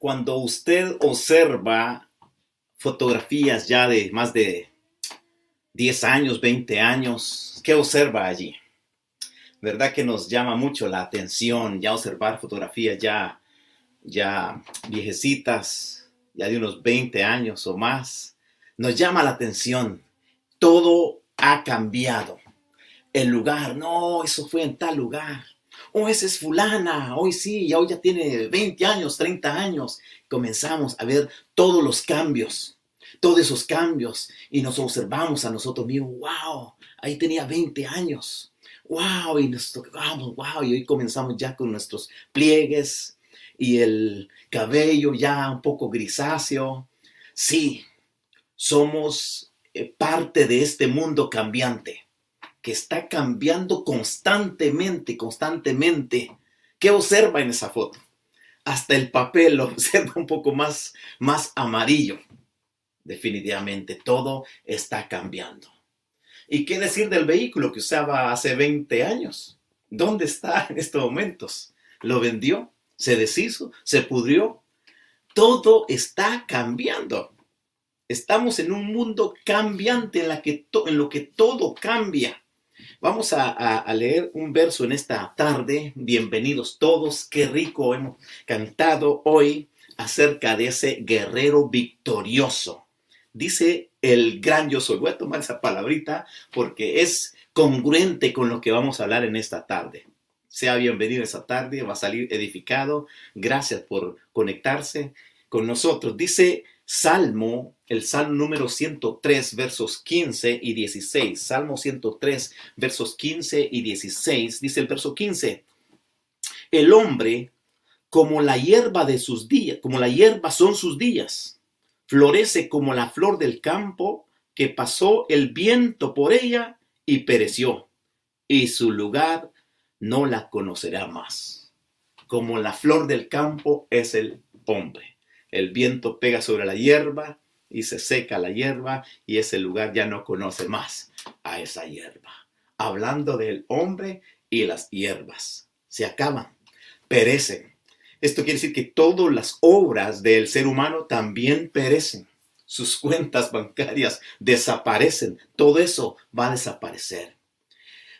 cuando usted observa fotografías ya de más de 10 años, 20 años, ¿qué observa allí? ¿Verdad que nos llama mucho la atención ya observar fotografías ya, ya viejecitas, ya de unos 20 años o más? Nos llama la atención. Todo ha cambiado. El lugar, no, eso fue en tal lugar oh, esa es fulana, hoy sí, hoy ya tiene 20 años, 30 años. Comenzamos a ver todos los cambios, todos esos cambios, y nos observamos a nosotros mismos, wow, ahí tenía 20 años, wow, y nos tocamos, wow, y hoy comenzamos ya con nuestros pliegues y el cabello ya un poco grisáceo. Sí, somos eh, parte de este mundo cambiante que está cambiando constantemente, constantemente. ¿Qué observa en esa foto? Hasta el papel lo observa un poco más, más amarillo. Definitivamente todo está cambiando. ¿Y qué decir del vehículo que usaba hace 20 años? ¿Dónde está en estos momentos? ¿Lo vendió? ¿Se deshizo? ¿Se pudrió? Todo está cambiando. Estamos en un mundo cambiante en, en lo que todo cambia. Vamos a, leer un verso en esta tarde. Bienvenidos todos. Qué rico hemos cantado hoy acerca de ese guerrero victorioso. Dice el gran yo soy. Voy a tomar esa palabrita porque es congruente con lo que vamos a hablar en esta tarde. Sea bienvenido esta tarde, va a salir edificado. Gracias por conectarse con nosotros. Dice Salmo, el Salmo número 103, versos 15 y 16. Salmo 103, versos 15 y 16. Dice el verso 15. El hombre, como la hierba de sus días, como la hierba son sus días, florece como la flor del campo que pasó el viento por ella y pereció, y su lugar no la conocerá más. Como la flor del campo es el hombre el viento pega sobre la hierba y se seca la hierba y ese lugar ya no conoce más a esa hierba. Hablando del hombre y las hierbas, se acaban, perecen. Esto quiere decir que todas las obras del ser humano también perecen. Sus cuentas bancarias desaparecen. Todo eso va a desaparecer.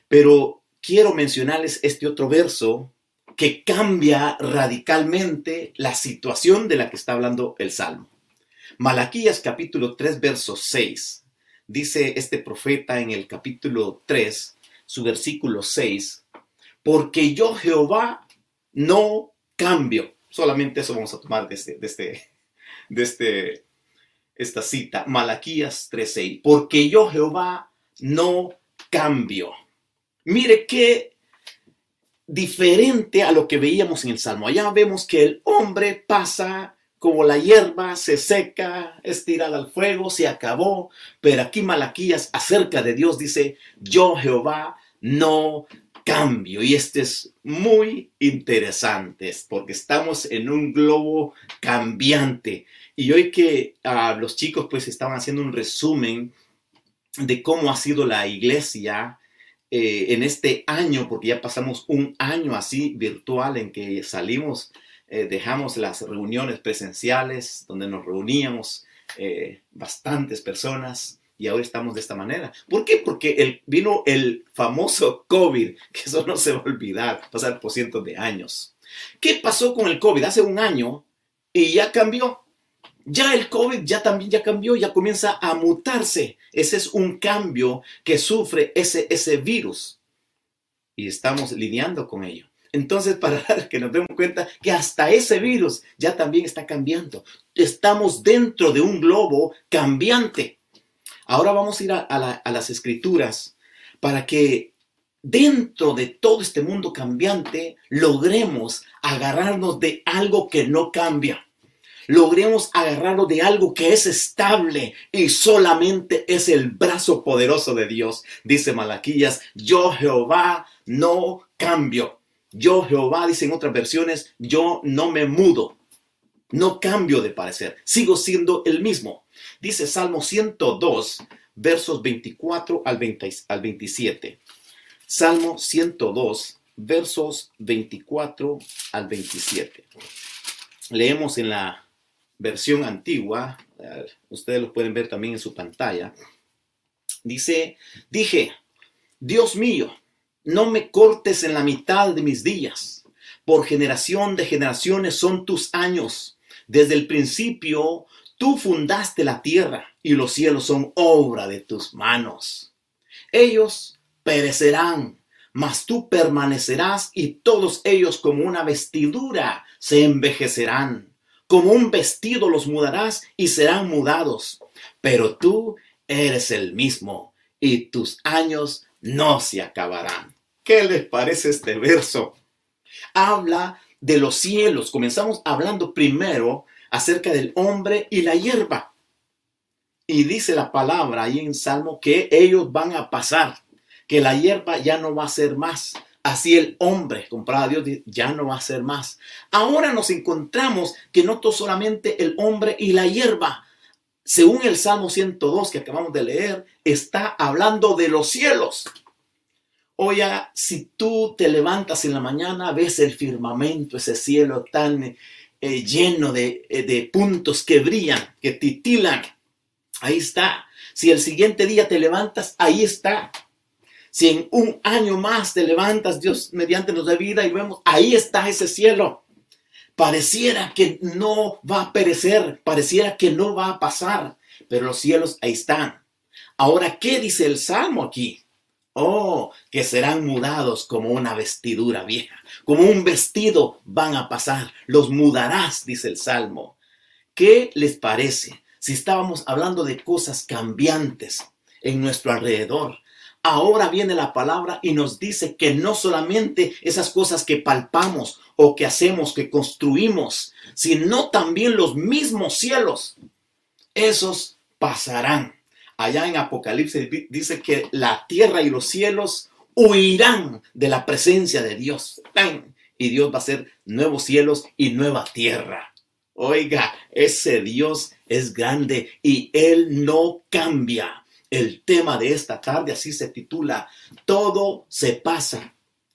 Pero quiero mencionarles este otro verso que cambia radicalmente la situación de la que está hablando el Salmo. Malaquías capítulo 3, verso 6. Dice este profeta en el capítulo 3, su versículo 6, porque yo Jehová no cambio. Solamente eso vamos a tomar de este, este, este, esta cita, Malaquías 6. porque yo Jehová no cambio. Mire qué diferente a lo que veíamos en el Salmo. Allá vemos que el hombre pasa como la hierba, se seca, es tirada al fuego, se acabó. Pero aquí Malaquías acerca de Dios dice, yo Jehová no cambio. Y este es muy interesante porque estamos en un globo cambiante. Y hoy que ah, los chicos pues estaban haciendo un resumen de cómo ha sido la iglesia eh, en este año, porque ya pasamos un año así virtual en que salimos, eh, dejamos las reuniones presenciales donde nos reuníamos eh, bastantes personas y ahora estamos de esta manera. ¿Por qué? Porque vino el famoso COVID, que eso no se va a olvidar, pasar por cientos de años. ¿Qué pasó con el COVID? Hace un año y ya cambió. Ya el COVID ya también ya cambió, ya comienza a mutarse. Ese es un cambio que sufre ese, ese virus. Y estamos lidiando con ello. Entonces, para que nos demos cuenta que hasta ese virus ya también está cambiando. Estamos dentro de un globo cambiante. Ahora vamos a ir a, a las escrituras para que dentro de todo este mundo cambiante logremos agarrarnos de algo que no cambia logremos agarrarlo de algo que es estable y solamente es el brazo poderoso de Dios. Dice Malaquías, yo Jehová no cambio. Yo Jehová, dice en otras versiones, yo no me mudo. No cambio de parecer, sigo siendo el mismo. Dice Salmo 102, versos 24 al, 20, al 27. Salmo 102, versos 24 al 27. leemos en la versión antigua, ustedes lo pueden ver también en su pantalla, dice, dije, Dios mío, no me cortes en la mitad de mis días, por generación de generaciones son tus años. Desde el principio tú fundaste la tierra y los cielos son obra de tus manos. Ellos perecerán, mas tú permanecerás y todos ellos como una vestidura se envejecerán. Como un vestido los mudarás y serán mudados. Pero tú eres el mismo y tus años no se acabarán. ¿Qué les parece este verso? Habla de los cielos. Comenzamos hablando primero acerca del hombre y la hierba. Y dice la palabra ahí en Salmo que ellos van a pasar, que la hierba ya no va a ser más. Así el hombre comprado a Dios ya no va a ser más. Ahora nos encontramos que no solamente el hombre y la hierba, según el Salmo 102 que acabamos de leer, está hablando de los cielos. Oiga, si tú te levantas en la mañana, ves el firmamento, ese cielo tan eh, lleno de, eh, de puntos que brillan, que titilan, ahí está. Si el siguiente día te levantas, ahí está. Si en un año más te levantas, Dios mediante nos da vida y vemos, ahí está ese cielo. Pareciera que no va a perecer, pareciera que no va a pasar, pero los cielos ahí están. Ahora, ¿qué dice el Salmo aquí? Oh, que serán mudados como una vestidura vieja, como un vestido van a pasar, los mudarás, dice el Salmo. ¿Qué les parece si estábamos hablando de cosas cambiantes en nuestro alrededor? Ahora viene la palabra y nos dice que no solamente esas cosas que palpamos o que hacemos, que construimos, sino también los mismos cielos, esos pasarán allá en Apocalipsis dice que la tierra y los cielos huirán de la presencia de Dios. Y Dios va a hacer nuevos cielos y nueva tierra. Oiga, ese Dios es grande y Él no cambia. El tema de esta tarde así se titula, Todo se pasa,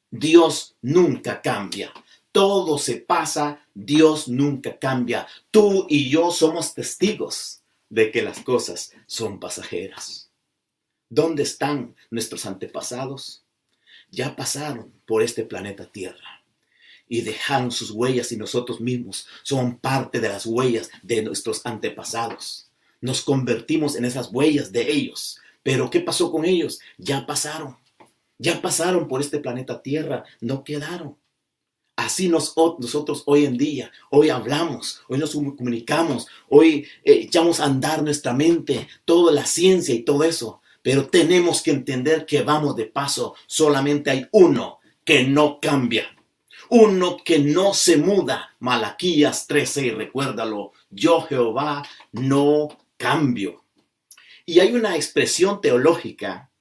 Dios nunca cambia. Todo se pasa, Dios nunca cambia. Tú y yo somos testigos de que las cosas son pasajeras. ¿Dónde están nuestros antepasados? Ya pasaron por este planeta Tierra y dejaron sus huellas y nosotros mismos somos parte de las huellas de nuestros antepasados. Nos convertimos en esas huellas de ellos. Pero ¿qué pasó con ellos? Ya pasaron. Ya pasaron por este planeta Tierra. No quedaron. Así nosotros hoy en día, hoy hablamos, hoy nos comunicamos, hoy eh, echamos a andar nuestra mente, toda la ciencia y todo eso. Pero tenemos que entender que vamos de paso. Solamente hay uno que no cambia. Uno que no se muda. Malaquías 13, y recuérdalo, yo Jehová no cambio. Y hay una expresión teológica,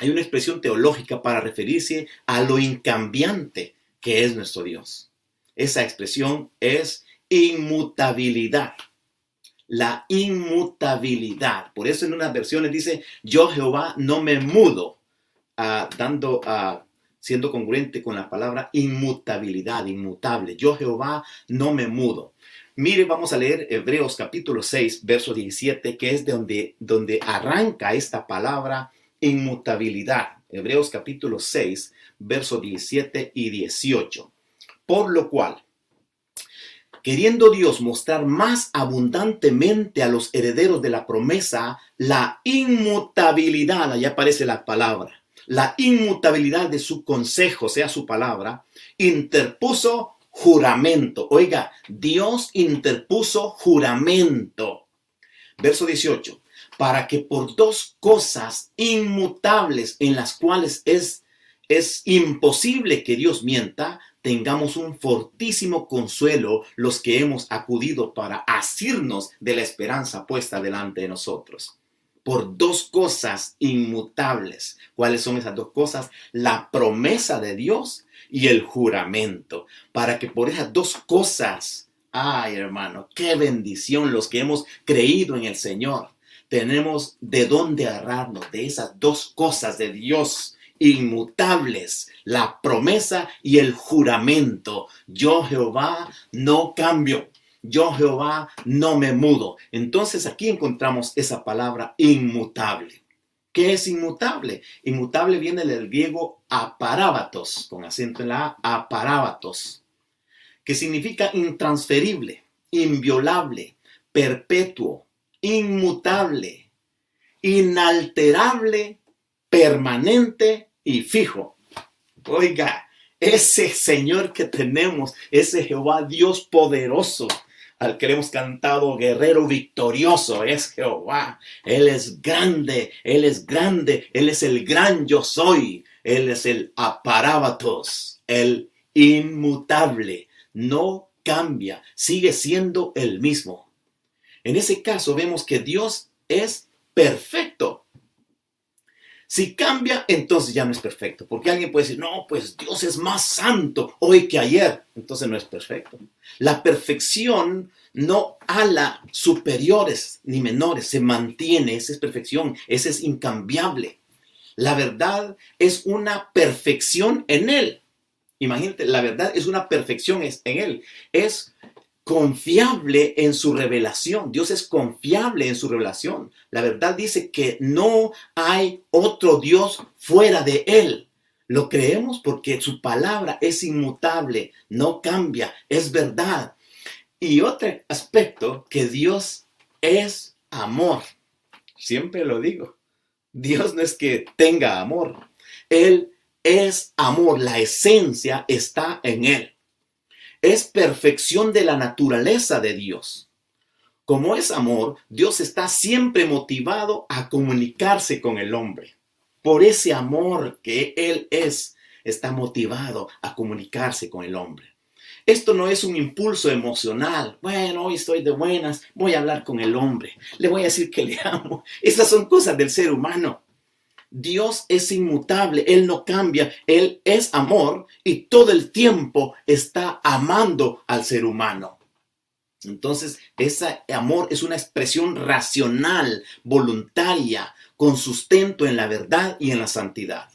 hay una expresión teológica para referirse a lo incambiante que es nuestro Dios. Esa expresión es inmutabilidad. La inmutabilidad. Por eso en unas versiones dice, yo Jehová no me mudo, ah, dando, uh, siendo congruente con la palabra inmutabilidad, inmutable. Yo Jehová no me mudo. Mire, vamos a leer Hebreos capítulo 6, verso 17, que es de donde, donde arranca esta palabra inmutabilidad. Hebreos capítulo 6, versos 17 y 18. Por lo cual, queriendo Dios mostrar más abundantemente a los herederos de la promesa la inmutabilidad, allá aparece la palabra, la inmutabilidad de su consejo, sea su palabra, interpuso juramento. Oiga, Dios interpuso juramento. Verso 18 para que por dos cosas inmutables en las cuales es, es imposible que Dios mienta, tengamos un fortísimo consuelo los que hemos acudido para asirnos de la esperanza puesta delante de nosotros. Por dos cosas inmutables. ¿Cuáles son esas dos cosas? La promesa de Dios y el juramento. Para que por esas dos cosas, ay hermano, qué bendición los que hemos creído en el Señor tenemos de dónde agarrarnos de esas dos cosas de Dios inmutables, la promesa y el juramento. Yo Jehová no cambio. Yo Jehová no me mudo. Entonces aquí encontramos esa palabra inmutable. ¿Qué es inmutable? Inmutable viene del griego aparábatos, con acento en la A, aparábatos, que significa intransferible, inviolable, perpetuo, inmutable, inalterable, permanente y fijo. Oiga, ese Señor que tenemos, ese Jehová Dios poderoso, al que hemos cantado guerrero victorioso, es Jehová. Él es grande, Él es grande, Él es el gran yo soy, Él es el aparábatos, el inmutable, no cambia, sigue siendo el mismo. En ese caso vemos que Dios es perfecto. Si cambia, entonces ya no es perfecto. Porque alguien puede decir, no, pues Dios es más santo hoy que ayer. Entonces no es perfecto. La perfección no ala superiores ni menores, se mantiene, esa es perfección, esa es incambiable. La verdad es una perfección en Él. Imagínate, la verdad es una perfección en Él. Es confiable en su revelación. Dios es confiable en su revelación. La verdad dice que no hay otro Dios fuera de Él. Lo creemos porque su palabra es inmutable, no cambia, es verdad. Y otro aspecto, que Dios es amor. Siempre lo digo. Dios no es que tenga amor. Él es amor. La esencia está en Él es perfección de la naturaleza de Dios. Como es amor, Dios está siempre motivado a comunicarse con el hombre. Por ese amor que Él es, está motivado a comunicarse con el hombre. Esto no es un impulso emocional. Bueno, hoy estoy de buenas, voy a hablar con el hombre, le voy a decir que le amo. Esas son cosas del ser humano. Dios es inmutable, Él no cambia, Él es amor y todo el tiempo está amando al ser humano. Entonces, ese amor es una expresión racional, voluntaria, con sustento en la verdad y en la santidad.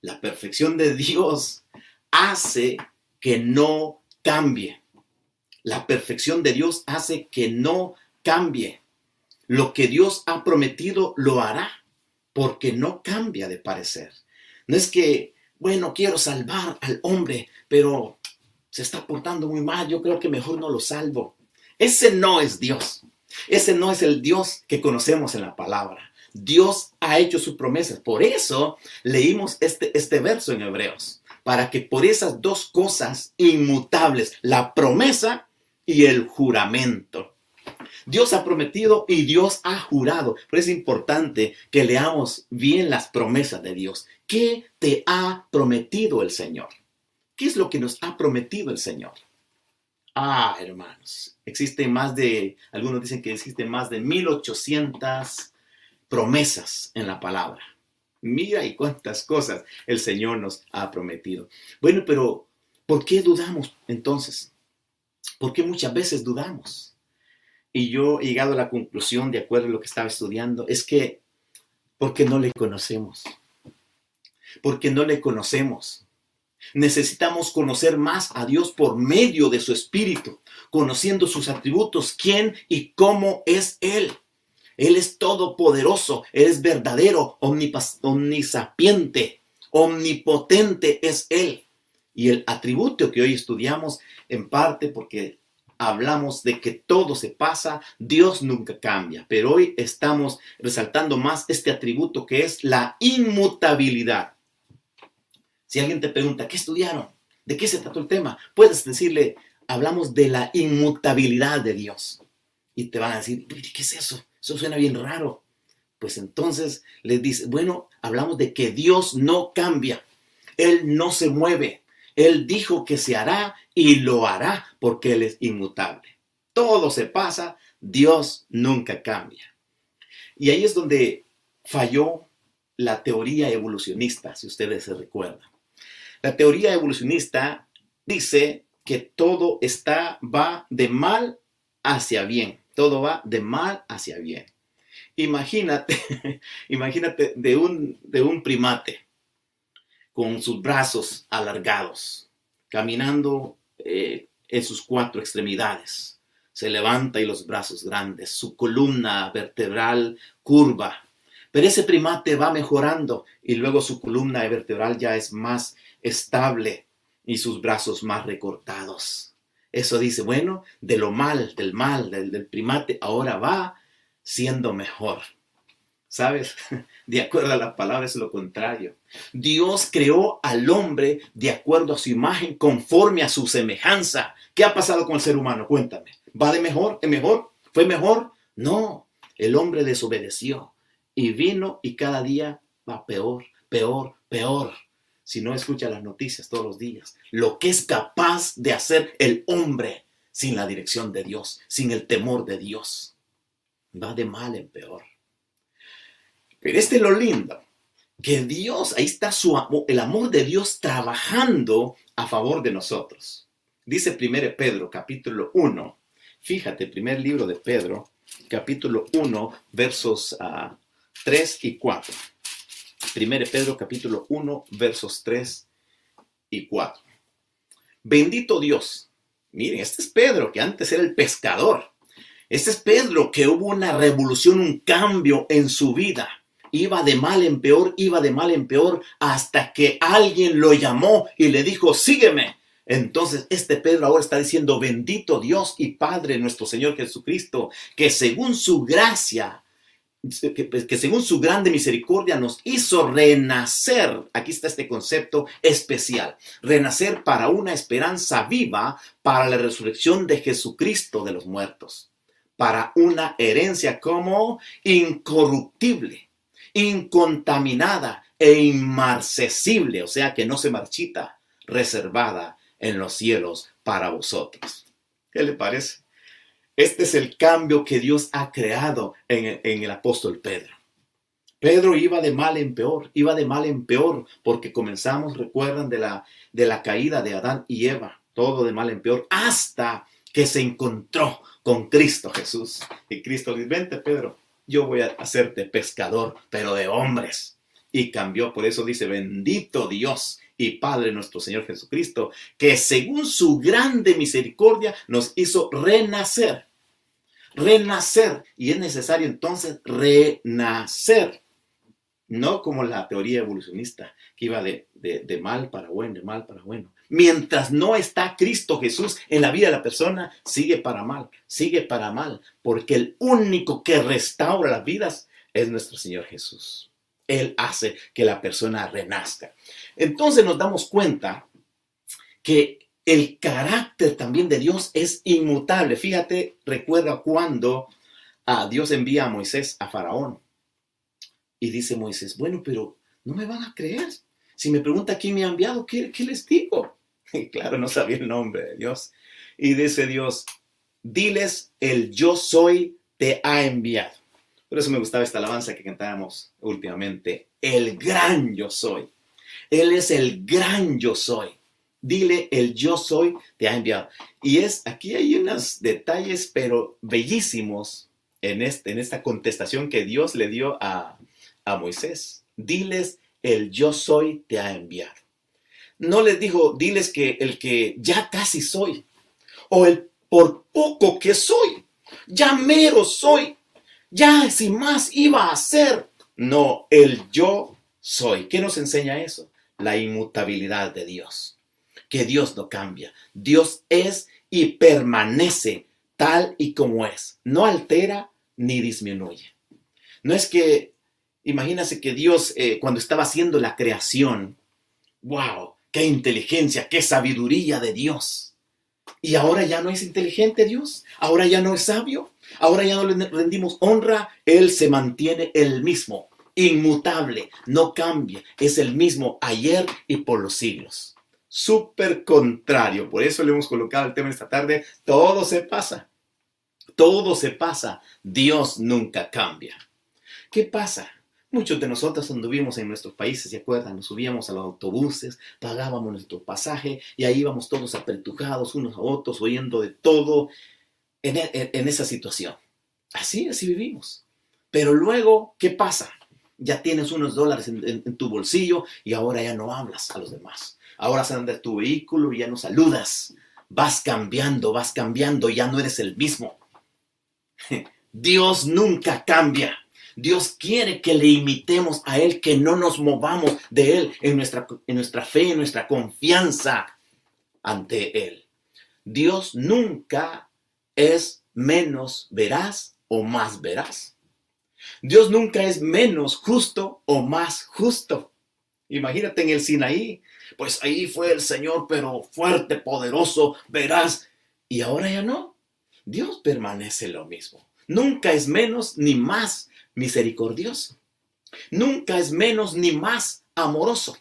La perfección de Dios hace que no cambie. La perfección de Dios hace que no cambie. Lo que Dios ha prometido lo hará porque no cambia de parecer. No es que, bueno, quiero salvar al hombre, pero se está portando muy mal, yo creo que mejor no lo salvo. Ese no es Dios. Ese no es el Dios que conocemos en la palabra. Dios ha hecho sus promesas. Por eso leímos este, este verso en Hebreos, para que por esas dos cosas inmutables, la promesa y el juramento, Dios ha prometido y Dios ha jurado. Pero es importante que leamos bien las promesas de Dios. ¿Qué te ha prometido el Señor? ¿Qué es lo que nos ha prometido el Señor? Ah, hermanos, existen más de, algunos dicen que existen más de 1800 promesas en la palabra. Mira y cuántas cosas el Señor nos ha prometido. Bueno, pero ¿por qué dudamos entonces? ¿Por qué muchas veces dudamos? Y yo he llegado a la conclusión, de acuerdo a lo que estaba estudiando, es que porque no le conocemos. Porque no le conocemos. Necesitamos conocer más a Dios por medio de su Espíritu, conociendo sus atributos, quién y cómo es Él. Él es todopoderoso, Él es verdadero, omnisapiente, omnipotente es Él. Y el atributo que hoy estudiamos, en parte porque hablamos de que todo se pasa, Dios nunca cambia, pero hoy estamos resaltando más este atributo que es la inmutabilidad. Si alguien te pregunta, ¿qué estudiaron? ¿De qué se trató el tema? Puedes decirle, hablamos de la inmutabilidad de Dios. Y te van a decir, ¿qué es eso? Eso suena bien raro. Pues entonces les dice, bueno, hablamos de que Dios no cambia. Él no se mueve. Él dijo que se hará y lo hará porque Él es inmutable. Todo se pasa, Dios nunca cambia. Y ahí es donde falló la teoría evolucionista, si ustedes se recuerdan. La teoría evolucionista dice que todo está, va de mal hacia bien. Todo va de mal hacia bien. Imagínate, imagínate de un, de un primate con sus brazos alargados, caminando eh, en sus cuatro extremidades, se levanta y los brazos grandes, su columna vertebral curva. Pero ese primate va mejorando y luego su columna vertebral ya es más estable y sus brazos más recortados. Eso dice, bueno, de lo mal, del mal, del, del primate, ahora va siendo mejor. ¿Sabes? De acuerdo a la palabra es lo contrario. Dios creó al hombre de acuerdo a su imagen, conforme a su semejanza. ¿Qué ha pasado con el ser humano? Cuéntame. ¿Va de mejor? ¿Es mejor? ¿Fue mejor? No. El hombre desobedeció y vino y cada día va peor, peor, peor. Si no escucha las noticias todos los días, lo que es capaz de hacer el hombre sin la dirección de Dios, sin el temor de Dios, va de mal en peor. Pero este es lo lindo, que Dios, ahí está su el amor de Dios trabajando a favor de nosotros. Dice 1 Pedro capítulo 1, fíjate, primer libro de Pedro, capítulo 1, versos 3 ah, y 4. 1 Pedro capítulo 1, versos 3 y 4. Bendito Dios. Miren, este es Pedro, que antes era el pescador. Este es Pedro, que hubo una revolución, un cambio en su vida iba de mal en peor, iba de mal en peor, hasta que alguien lo llamó y le dijo, sígueme. Entonces, este Pedro ahora está diciendo, bendito Dios y Padre nuestro Señor Jesucristo, que según su gracia, que, según su grande misericordia nos hizo renacer, aquí está este concepto especial, renacer para una esperanza viva, para la resurrección de Jesucristo de los muertos, para una herencia como incorruptible incontaminada e inmarcesible, o sea que no se marchita, reservada en los cielos para vosotros. ¿Qué le parece? Este es el cambio que Dios ha creado en, el apóstol Pedro. Pedro iba de mal en peor, iba de mal en peor, porque comenzamos, recuerdan, de la, de la caída de Adán y Eva, todo de mal en peor, hasta que se encontró con Cristo Jesús. Y Cristo dice, vente Pedro, yo voy a hacerte pescador, pero de hombres. Y cambió, por eso dice, bendito Dios y Padre nuestro Señor Jesucristo, que según su grande misericordia nos hizo renacer. Renacer. Y es necesario entonces renacer. No como la teoría evolucionista, que iba de, de mal para bueno, de mal para bueno. Mientras no está Cristo Jesús en la vida de la persona, sigue para mal, sigue para mal, porque el único que restaura las vidas es nuestro Señor Jesús. Él hace que la persona renazca. Entonces nos damos cuenta que el carácter también de Dios es inmutable. Fíjate, recuerda cuando a ah, Dios envía a Moisés a Faraón. Y dice Moisés, bueno, pero no me van a creer. Si me pregunta quién me ha enviado, ¿qué, les digo? Claro, no sabía el nombre de Dios. Y dice Dios, diles el yo soy te ha enviado. Por eso me gustaba esta alabanza que cantábamos últimamente. El gran yo soy. Él es el gran yo soy. Dile el yo soy te ha enviado. Y es, aquí hay unos detalles, pero bellísimos en, este, en esta contestación que Dios le dio a, a Moisés. Diles el yo soy te ha enviado. No les dijo, diles que el que ya casi soy, o el por poco que soy, ya mero soy, ya sin más iba a ser. No, el yo soy. ¿Qué nos enseña eso? La inmutabilidad de Dios. Que Dios no cambia. Dios es y permanece tal y como es. No altera ni disminuye. No es que Imagínase que Dios, eh, cuando estaba haciendo la creación, wow, qué inteligencia, qué sabiduría de Dios. Y ahora ya no es inteligente Dios, ahora ya no es sabio, ahora ya no le rendimos honra, Él se mantiene el mismo, inmutable, no cambia, es el mismo ayer y por los siglos. Súper contrario, por eso le hemos colocado el tema esta tarde, todo se pasa, todo se pasa, Dios nunca cambia. ¿Qué pasa? Muchos de nosotros anduvimos en nuestros países, ¿se acuerdan? Nos subíamos a los autobuses, pagábamos nuestro pasaje y ahí íbamos todos apertujados unos a otros, oyendo de todo en, e, esa situación. Así, así vivimos. Pero luego, ¿qué pasa? Ya tienes unos dólares en, tu bolsillo y ahora ya no hablas a los demás. Ahora se anda tu vehículo y ya no saludas vas cambiando, vas cambiando, ya no eres el mismo. Dios nunca cambia. Dios quiere que le imitemos a Él, que no nos movamos de Él en nuestra, en nuestra fe, en nuestra confianza ante Él. Dios nunca es menos veraz o más veraz. Dios nunca es menos justo o más justo. Imagínate en el Sinaí, pues ahí fue el Señor, pero fuerte, poderoso, veraz, y ahora ya no. Dios permanece lo mismo. Nunca es menos ni más misericordioso. Nunca es menos ni más amoroso.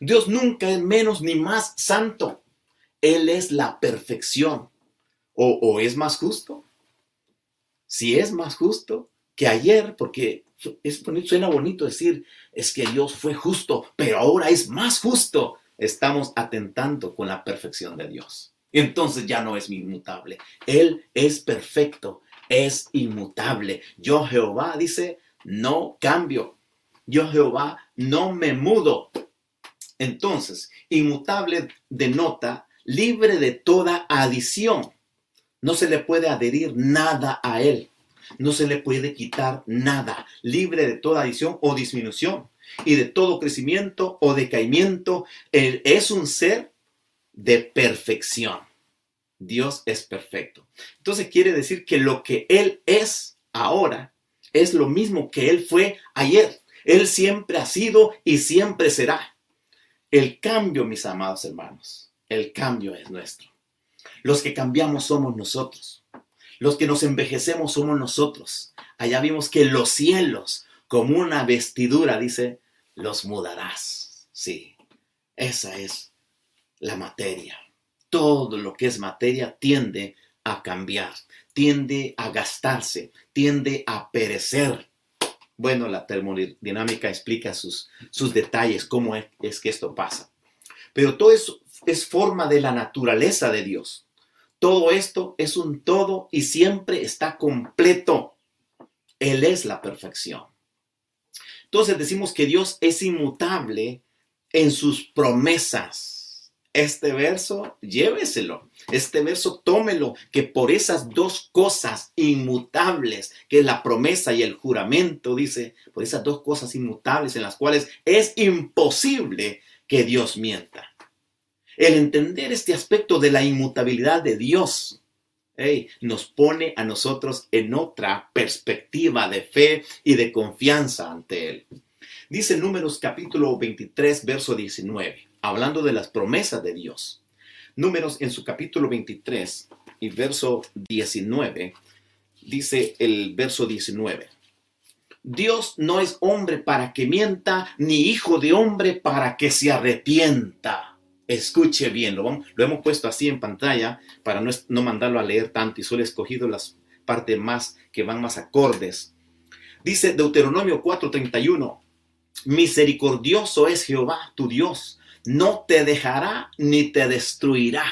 Dios nunca es menos ni más santo. Él es la perfección. ¿O, es más justo? Si es más justo que ayer, porque es, suena bonito decir, es que Dios fue justo, pero ahora es más justo. Estamos atentando con la perfección de Dios. Entonces ya no es inmutable. Él es perfecto es inmutable. Yo Jehová dice, no cambio. Yo Jehová no me mudo. Entonces, inmutable denota libre de toda adición. No se le puede adherir nada a él. No se le puede quitar nada. Libre de toda adición o disminución y de todo crecimiento o decaimiento. Él es un ser de perfección. Dios es perfecto. Entonces quiere decir que lo que Él es ahora es lo mismo que Él fue ayer. Él siempre ha sido y siempre será. El cambio, mis amados hermanos, el cambio es nuestro. Los que cambiamos somos nosotros. Los que nos envejecemos somos nosotros. Allá vimos que los cielos, como una vestidura, dice, los mudarás. Sí, esa es la materia todo lo que es materia tiende a cambiar, tiende a gastarse, tiende a perecer. Bueno, la termodinámica explica sus, sus detalles, cómo es, es que esto pasa. Pero todo eso es forma de la naturaleza de Dios. Todo esto es un todo y siempre está completo. Él es la perfección. Entonces decimos que Dios es inmutable en sus promesas este verso, lléveselo. Este verso, tómelo, que por esas dos cosas inmutables, que es la promesa y el juramento, dice, por esas dos cosas inmutables en las cuales es imposible que Dios mienta. El entender este aspecto de la inmutabilidad de Dios nos pone a nosotros en otra perspectiva de fe y de confianza ante Él. Dice Números capítulo 23, verso 19 hablando de las promesas de Dios. Números en su capítulo 23 y verso 19, dice el verso 19. Dios no es hombre para que mienta, ni hijo de hombre para que se arrepienta. Escuche bien, lo, hemos puesto así en pantalla para no, no mandarlo a leer tanto y solo he escogido las partes más que van más acordes. Dice Deuteronomio 4:31, misericordioso es Jehová tu Dios, no te dejará ni te destruirá.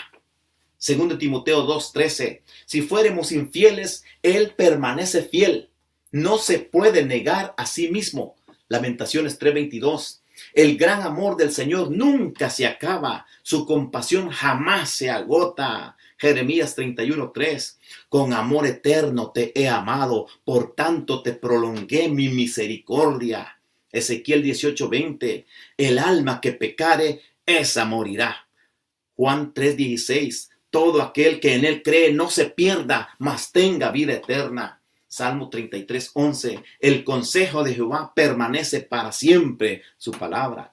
Segundo Timoteo 2:13, si fuéramos infieles, Él permanece fiel. No se puede negar a sí mismo. Lamentaciones 3:22. El gran amor del Señor nunca se acaba, su compasión jamás se agota. Jeremías 31:3. Con amor eterno te he amado, por tanto te prolongué mi misericordia. Ezequiel 18:20, el alma que pecare, esa morirá. Juan 3:16, todo aquel que en él cree no se pierda, mas tenga vida eterna. Salmo 33:11, el consejo de Jehová permanece para siempre, su palabra.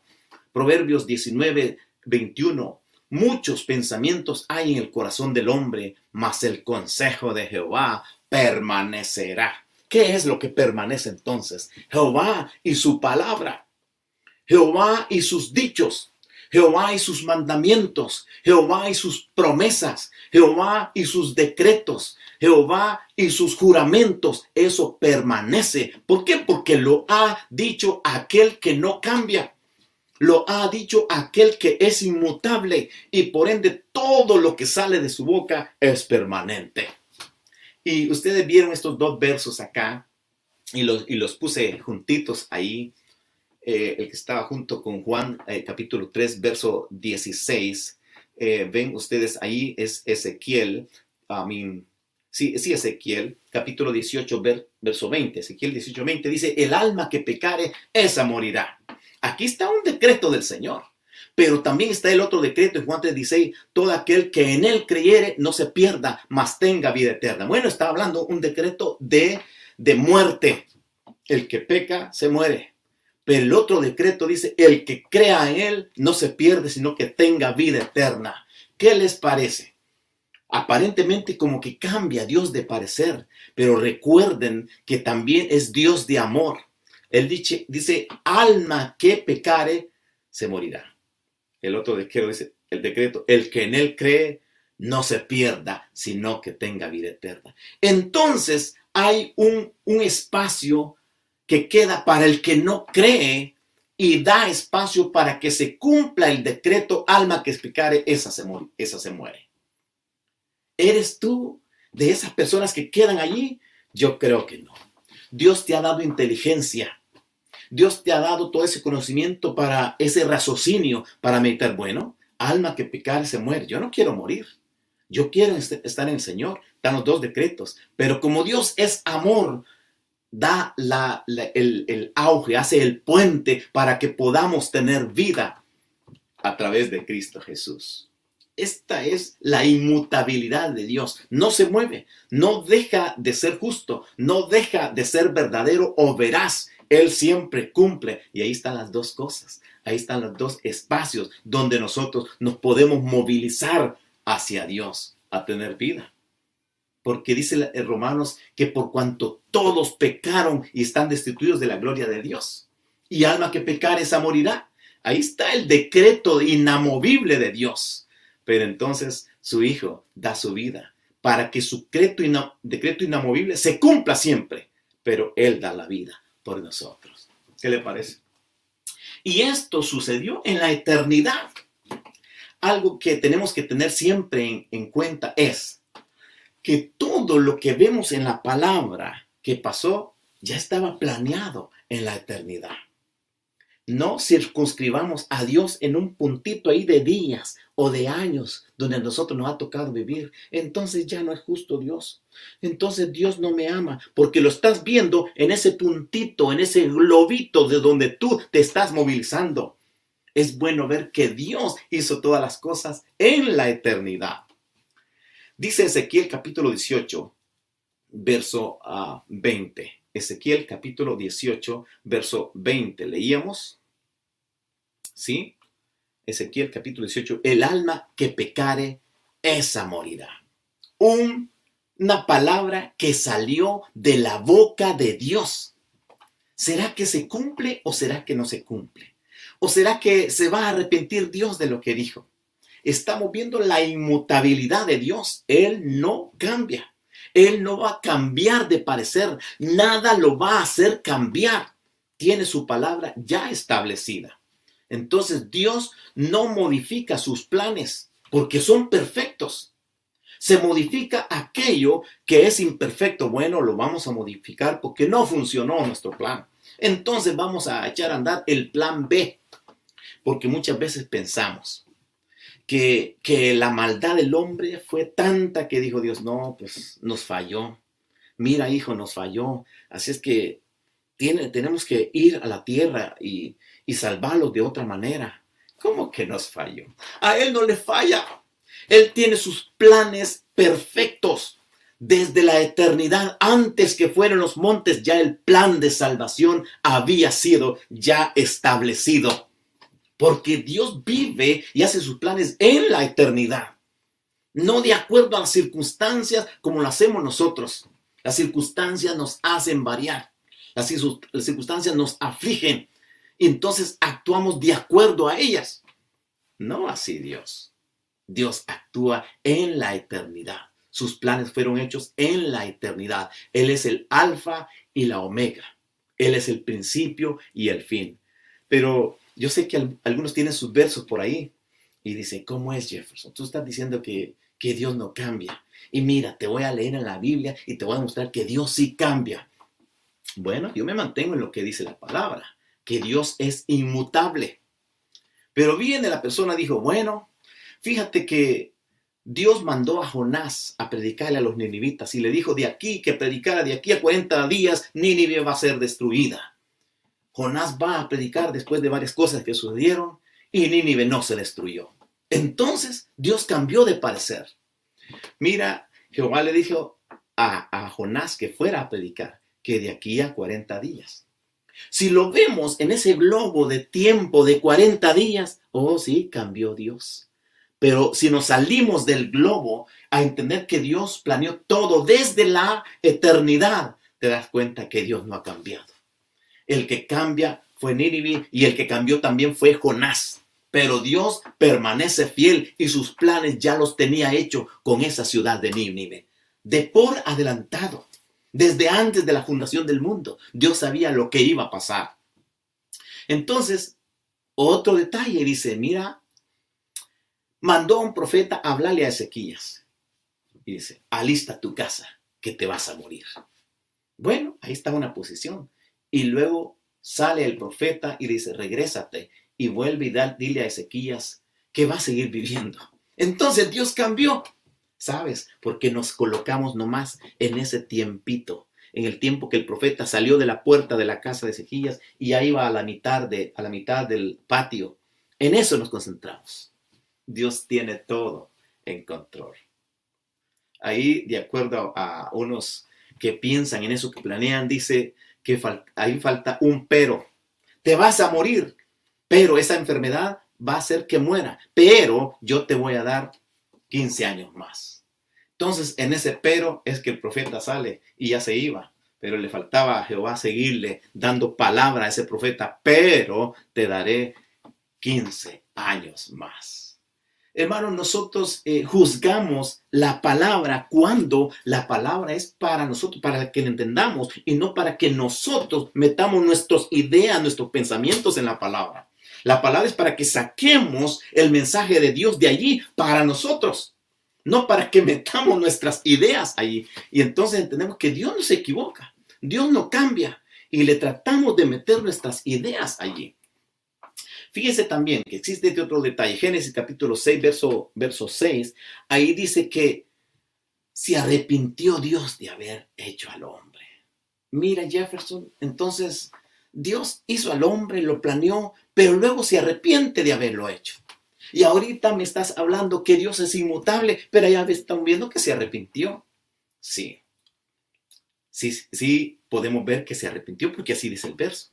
Proverbios 19:21, muchos pensamientos hay en el corazón del hombre, mas el consejo de Jehová permanecerá. ¿Qué es lo que permanece entonces? Jehová y su palabra. Jehová y sus dichos. Jehová y sus mandamientos. Jehová y sus promesas. Jehová y sus decretos. Jehová y sus juramentos. Eso permanece. ¿Por qué? Porque lo ha dicho aquel que no cambia. Lo ha dicho aquel que es inmutable y por ende todo lo que sale de su boca es permanente. Y ustedes vieron estos dos versos acá y los, y los puse juntitos ahí. Eh, el que estaba junto con Juan, eh, capítulo 3, verso 16. eh, ven ustedes ahí, es Ezequiel, a mí, sí, sí, Ezequiel, capítulo 18, verso 20. Ezequiel 18, 20 dice, el alma que pecare, esa morirá. Aquí está un decreto del Señor. Pero también está el otro decreto en Juan 3:16, todo aquel que en él creyere no se pierda, mas tenga vida eterna. Bueno, está hablando un decreto de, de muerte. El que peca se muere. Pero el otro decreto dice, el que crea en él no se pierde, sino que tenga vida eterna. ¿Qué les parece? Aparentemente como que cambia Dios de parecer, pero recuerden que también es Dios de amor. Él dice, dice alma que pecare, se morirá. El otro decreto dice, el decreto, el que en él cree, no se pierda, sino que tenga vida eterna. Entonces hay un, un espacio que queda para el que no cree y da espacio para que se cumpla el decreto, alma que explicare, esa se, muere, esa se muere. ¿Eres tú de esas personas que quedan allí? Yo creo que no. Dios te ha dado inteligencia, Dios te ha dado todo ese conocimiento para ese raciocinio, para meditar, bueno, alma que pecar se muere. Yo no quiero morir. Yo quiero estar en el Señor. Dan los dos decretos. Pero como Dios es amor, da el, el auge, hace el puente para que podamos tener vida a través de Cristo Jesús. Esta es la inmutabilidad de Dios. No se mueve, no deja de ser justo, no deja de ser verdadero o veraz él siempre cumple. Y ahí están las dos cosas. Ahí están los dos espacios donde nosotros nos podemos movilizar hacia Dios a tener vida. Porque dice en Romanos que por cuanto todos pecaron y están destituidos de la gloria de Dios. Y alma que pecar, esa morirá. Ahí está el decreto inamovible de Dios. Pero entonces su Hijo da su vida para que su decreto inamovible se cumpla siempre. Pero Él da la vida nosotros. ¿Qué le parece? Y esto sucedió en la eternidad. Algo que tenemos que tener siempre en, cuenta es que todo lo que vemos en la palabra que pasó ya estaba planeado en la eternidad. No circunscribamos a Dios en un puntito ahí de días o de años donde a nosotros nos ha tocado vivir. Entonces ya no es justo Dios. Entonces Dios no me ama porque lo estás viendo en ese puntito, en ese globito de donde tú te estás movilizando. Es bueno ver que Dios hizo todas las cosas en la eternidad. Dice Ezequiel capítulo 18, verso 20. Ah, Ezequiel capítulo 18, verso 20. Leíamos. ¿Sí? Ezequiel capítulo 18, el alma que pecare, esa morirá. una palabra que salió de la boca de Dios. ¿Será que se cumple o será que no se cumple? ¿O será que se va a arrepentir Dios de lo que dijo? Estamos viendo la inmutabilidad de Dios. Él no cambia. Él no va a cambiar de parecer. Nada lo va a hacer cambiar. Tiene su palabra ya establecida. Entonces Dios no modifica sus planes porque son perfectos. Se modifica aquello que es imperfecto. Bueno, lo vamos a modificar porque no funcionó nuestro plan. Entonces vamos a echar a andar el plan B. Porque muchas veces pensamos que, que la maldad del hombre fue tanta que dijo Dios, no, pues nos falló. Mira, hijo, nos falló. Así es que tenemos que ir a la tierra y, y salvarlos de otra manera. ¿Cómo que nos falló? A Él no le falla. Él tiene sus planes perfectos. Desde la eternidad, antes que fueran los montes, ya el plan de salvación había sido ya establecido. Porque Dios vive y hace sus planes en la eternidad. No de acuerdo a las circunstancias como lo hacemos nosotros. Las circunstancias nos hacen variar. Las circunstancias nos afligen y entonces actuamos de acuerdo a ellas. No así Dios. Dios actúa en la eternidad. Sus planes fueron hechos en la eternidad. Él es el alfa y la omega. Él es el principio y el fin. Pero yo sé que algunos tienen sus versos por ahí y dicen, ¿cómo es Jefferson? Tú estás diciendo que, que Dios no cambia. Y mira, te voy a leer en la Biblia y te voy a mostrar que Dios sí cambia. Bueno, yo me mantengo en lo que dice la palabra que Dios es inmutable. Pero viene la persona, dijo, bueno, Fíjate que Dios mandó a Jonás a predicarle a los ninivitas y le dijo de aquí que predicara de aquí a 40 días, Nínive va a ser destruida. Jonás va a predicar después de varias cosas que sucedieron y Nínive no se destruyó. Entonces Dios cambió de parecer. Mira, Jehová le dijo a, a Jonás que fuera a predicar, que de aquí a 40 días. Si lo vemos en ese globo de tiempo de 40 días, oh sí, cambió Dios. Pero si nos salimos del globo a entender que Dios planeó todo desde la eternidad, te das cuenta que Dios no ha cambiado. El que cambia fue Nínive y el que cambió también fue Jonás. Pero Dios permanece fiel y sus planes ya los tenía hecho con esa ciudad de Nínive. De por adelantado, desde antes de la fundación del mundo, Dios sabía lo que iba a pasar. Entonces, otro detalle dice, mira, mandó un profeta a hablarle a Ezequías. Y dice, alista tu casa, que te vas a morir. Bueno, ahí está una posición. Y luego sale el profeta y dice, regrésate y vuelve y dile a Ezequías que va a seguir viviendo. Entonces Dios cambió, ¿sabes? Porque nos colocamos nomás en ese tiempito, en el tiempo que el profeta salió de la puerta de la casa de Ezequías y ahí va a la mitad, de, a la mitad del patio. En eso nos concentramos. Dios tiene todo en control. Ahí, de acuerdo a unos que piensan en eso, que planean, dice que ahí falta un pero. Te vas a morir, pero esa enfermedad va a hacer que muera, pero yo te voy a dar 15 años más. Entonces, en ese pero es que el profeta sale y ya se iba, pero le faltaba a Jehová seguirle dando palabra a ese profeta, pero te daré 15 años más. Hermanos, nosotros eh, juzgamos la palabra cuando la palabra es para nosotros, para que la entendamos y no para que nosotros metamos nuestras ideas, nuestros pensamientos en la palabra. La palabra es para que saquemos el mensaje de Dios de allí para nosotros, no para que metamos nuestras ideas allí. Y entonces entendemos que Dios no se equivoca, Dios no cambia y le tratamos de meter nuestras ideas allí. Fíjese también que existe este otro detalle. Génesis capítulo 6, verso, verso 6. Ahí dice que se arrepintió Dios de haber hecho al hombre. Mira Jefferson, entonces Dios hizo al hombre, lo planeó, pero luego se arrepiente de haberlo hecho. Y ahorita me estás hablando que Dios es inmutable, pero ya están viendo que se arrepintió. Sí. Sí, sí, podemos ver que se arrepintió porque así dice el verso.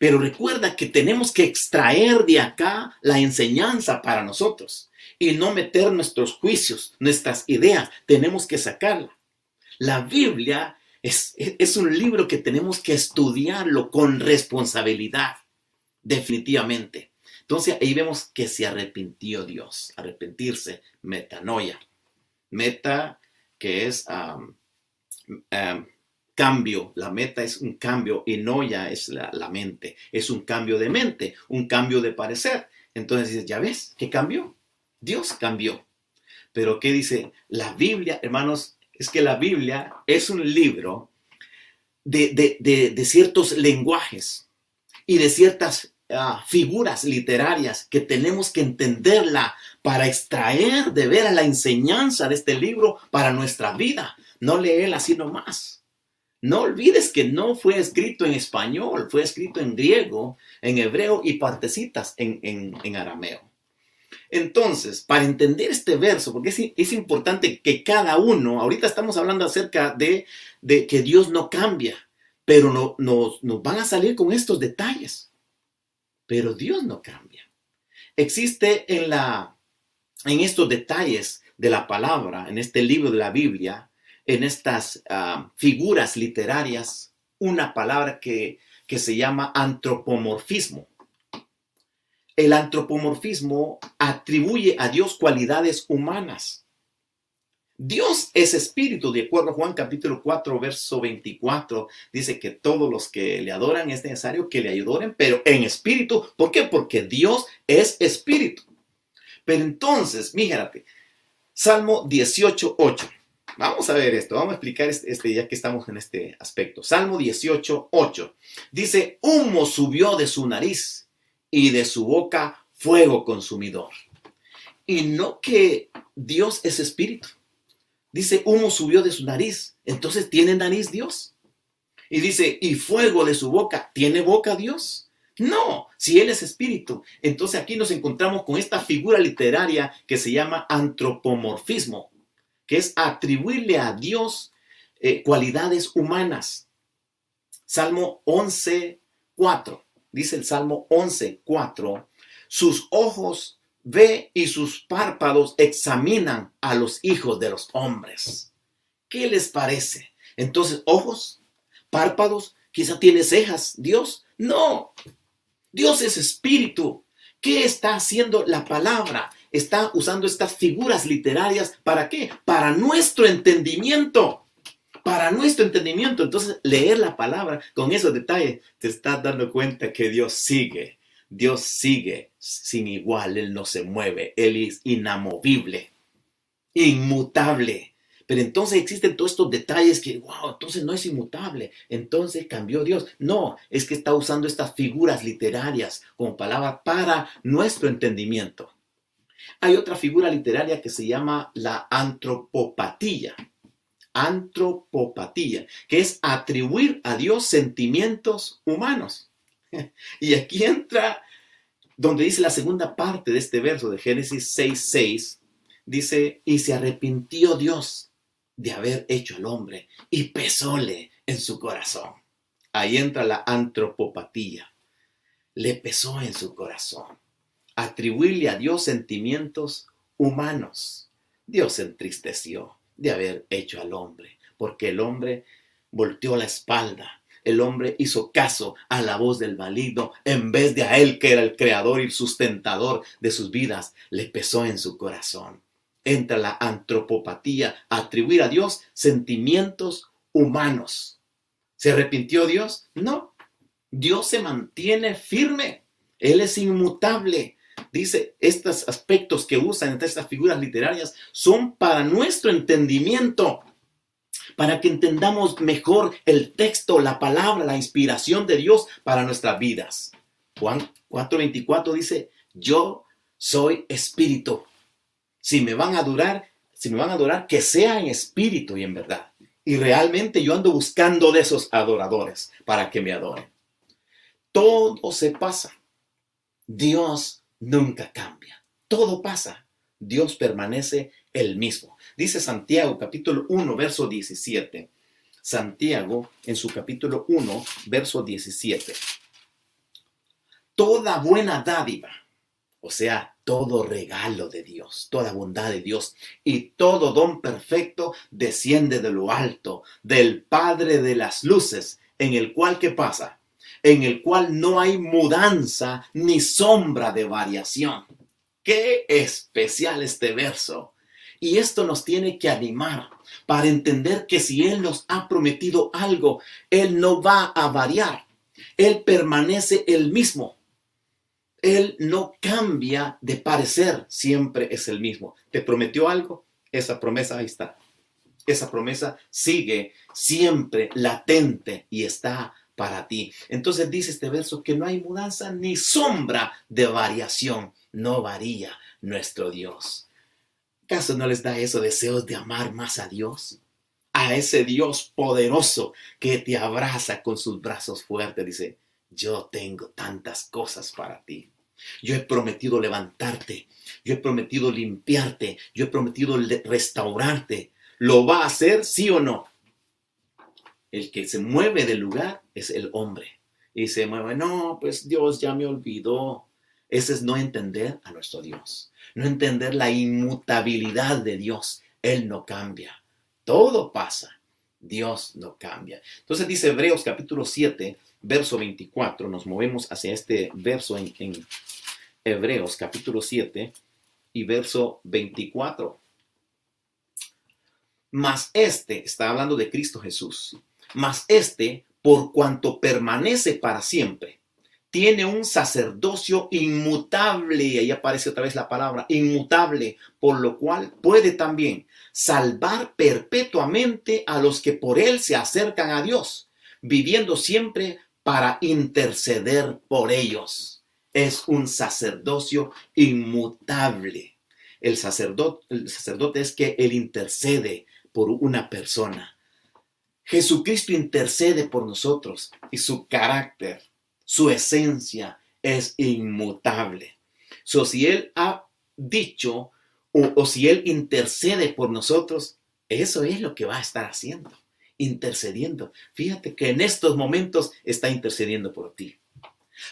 Pero recuerda que tenemos que extraer de acá la enseñanza para nosotros y no meter nuestros juicios, nuestras ideas. Tenemos que sacarla. La Biblia es, es un libro que tenemos que estudiarlo con responsabilidad, definitivamente. Entonces ahí vemos que se arrepintió Dios. Arrepentirse, metanoia. Meta, que es cambio, la meta es un cambio y no ya es la, mente, es un cambio de mente, un cambio de parecer. Entonces dices, ya ves, ¿qué cambió? Dios cambió. Pero ¿qué dice? La Biblia, hermanos, es que la Biblia es un libro de, ciertos lenguajes y de ciertas figuras literarias que tenemos que entenderla para extraer de ver a la enseñanza de este libro para nuestra vida. No leerla así nomás. No olvides que no fue escrito en español, fue escrito en griego, en hebreo y partecitas en, arameo. Entonces, para entender este verso, porque es, importante que cada uno, ahorita estamos hablando acerca de, que Dios no cambia, pero no, nos van a salir con estos detalles. Pero Dios no cambia. Existe en, la, en estos detalles de la palabra, en este libro de la Biblia, en estas ah, figuras literarias una palabra que, que se llama antropomorfismo. El antropomorfismo atribuye a Dios cualidades humanas. Dios es espíritu, de acuerdo a Juan capítulo 4, verso 24, dice que todos los que le adoran es necesario que le adoren, pero en espíritu. ¿Por qué? Porque Dios es espíritu. Pero entonces, fíjate, Salmo 18, 8. Vamos a ver esto, vamos a explicar este, este, ya que estamos en este aspecto. Salmo 18, 8. Dice, humo subió de su nariz y de su boca fuego consumidor. Y no que Dios es espíritu. Dice, humo subió de su nariz. Entonces, ¿tiene nariz Dios? Y dice, y fuego de su boca. ¿Tiene boca Dios? No, si Él es espíritu. Entonces aquí nos encontramos con esta figura literaria que se llama antropomorfismo, que es atribuirle a Dios eh, cualidades humanas. Salmo 11, 4. Dice el Salmo 11, 4. Sus ojos ve y sus párpados examinan a los hijos de los hombres. ¿Qué les parece? Entonces, ojos, párpados, quizá tiene cejas. Dios, no. Dios es espíritu. ¿Qué está haciendo la palabra? Está usando estas figuras literarias. ¿Para qué? Para nuestro entendimiento. Para nuestro entendimiento. Entonces, leer la palabra con esos detalles, te estás dando cuenta que Dios sigue. Dios sigue sin igual. Él no se mueve. Él es inamovible, inmutable. Pero entonces existen todos estos detalles que, wow, entonces no es inmutable, entonces cambió Dios. No, es que está usando estas figuras literarias como palabra para nuestro entendimiento. Hay otra figura literaria que se llama la antropopatía. Antropopatía, que es atribuir a Dios sentimientos humanos. Y aquí entra donde dice la segunda parte de este verso de Génesis 6:6, dice, y se arrepintió Dios de haber hecho al hombre y pesóle en su corazón. Ahí entra la antropopatía. Le pesó en su corazón. Atribuirle a Dios sentimientos humanos. Dios se entristeció de haber hecho al hombre, porque el hombre volteó la espalda. El hombre hizo caso a la voz del maligno en vez de a él que era el creador y sustentador de sus vidas. Le pesó en su corazón entra la antropopatía, atribuir a Dios sentimientos humanos. ¿Se arrepintió Dios? No. Dios se mantiene firme. Él es inmutable. Dice, estos aspectos que usan estas figuras literarias son para nuestro entendimiento, para que entendamos mejor el texto, la palabra, la inspiración de Dios para nuestras vidas. Juan 4:24 dice, yo soy espíritu. Si me van a adorar, si me van a adorar, que sea en espíritu y en verdad. Y realmente yo ando buscando de esos adoradores para que me adoren. Todo se pasa. Dios nunca cambia. Todo pasa. Dios permanece el mismo. Dice Santiago capítulo 1, verso 17. Santiago en su capítulo 1, verso 17. Toda buena dádiva, o sea, todo regalo de Dios, toda bondad de Dios y todo don perfecto desciende de lo alto, del Padre de las luces, en el cual, ¿qué pasa? En el cual no hay mudanza ni sombra de variación. Qué especial este verso. Y esto nos tiene que animar para entender que si Él nos ha prometido algo, Él no va a variar. Él permanece el mismo. Él no cambia de parecer, siempre es el mismo. ¿Te prometió algo? Esa promesa ahí está. Esa promesa sigue siempre latente y está para ti. Entonces dice este verso que no hay mudanza ni sombra de variación. No varía nuestro Dios. ¿Acaso no les da eso deseos de amar más a Dios? A ese Dios poderoso que te abraza con sus brazos fuertes. Dice, yo tengo tantas cosas para ti. Yo he prometido levantarte, yo he prometido limpiarte, yo he prometido restaurarte. ¿Lo va a hacer, sí o no? El que se mueve del lugar es el hombre. Y se mueve, no, pues Dios ya me olvidó. Ese es no entender a nuestro Dios, no entender la inmutabilidad de Dios. Él no cambia. Todo pasa. Dios no cambia. Entonces dice Hebreos capítulo 7, verso 24, nos movemos hacia este verso en, Hebreos capítulo 7 y verso 24. Mas este, está hablando de Cristo Jesús, mas este, por cuanto permanece para siempre, tiene un sacerdocio inmutable, y ahí aparece otra vez la palabra, inmutable, por lo cual puede también salvar perpetuamente a los que por él se acercan a Dios, viviendo siempre para interceder por ellos. Es un sacerdocio inmutable. el sacerdote, el sacerdote es que él intercede por una persona. Jesucristo intercede por nosotros y su carácter, su esencia es inmutable. So, si Él ha dicho o, o si Él intercede por nosotros, eso es lo que va a estar haciendo, intercediendo. Fíjate que en estos momentos está intercediendo por ti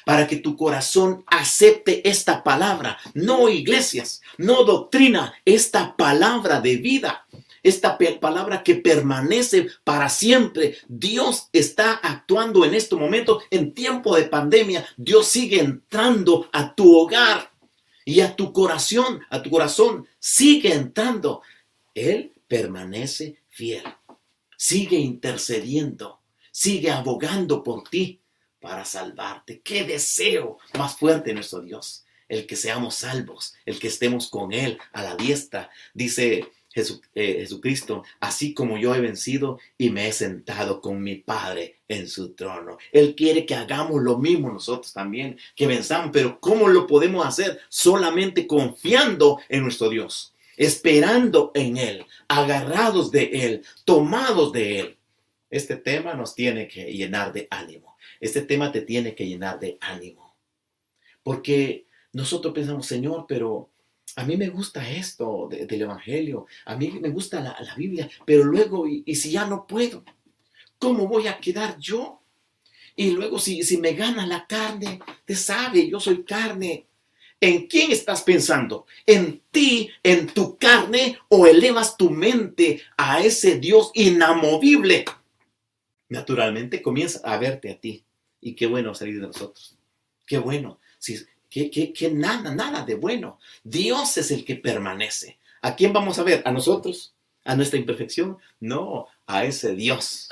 para que tu corazón acepte esta palabra, no iglesias, no doctrina, esta palabra de vida, esta palabra que permanece para siempre. Dios está actuando en este momento, en tiempo de pandemia. Dios sigue entrando a tu hogar y a tu corazón, a tu corazón, sigue entrando. Él permanece fiel, sigue intercediendo, sigue abogando por ti para salvarte. Qué deseo más fuerte nuestro Dios, el que seamos salvos, el que estemos con Él a la diestra. Dice Jesucristo, así como yo he vencido y me he sentado con mi Padre en su trono. Él quiere que hagamos lo mismo nosotros también, que venzamos, pero ¿cómo lo podemos hacer? Solamente confiando en nuestro Dios, esperando en Él, agarrados de Él, tomados de Él. Este tema nos tiene que llenar de ánimo. Este tema te tiene que llenar de ánimo. Porque nosotros pensamos, Señor, pero a mí me gusta esto del Evangelio, a mí me gusta la, Biblia, pero luego, y, si ya no puedo? ¿Cómo voy a quedar yo? Y luego si, si me gana la carne, te sabe, yo soy carne. ¿En quién estás pensando? ¿En ti, en tu carne o elevas tu mente a ese Dios inamovible? Naturalmente comienza a verte a ti. Y qué bueno salir de nosotros. Qué bueno. Si, que, nada, nada de bueno. Dios es el que permanece. ¿A quién vamos a ver? ¿A nosotros? ¿A nuestra imperfección? No, a ese Dios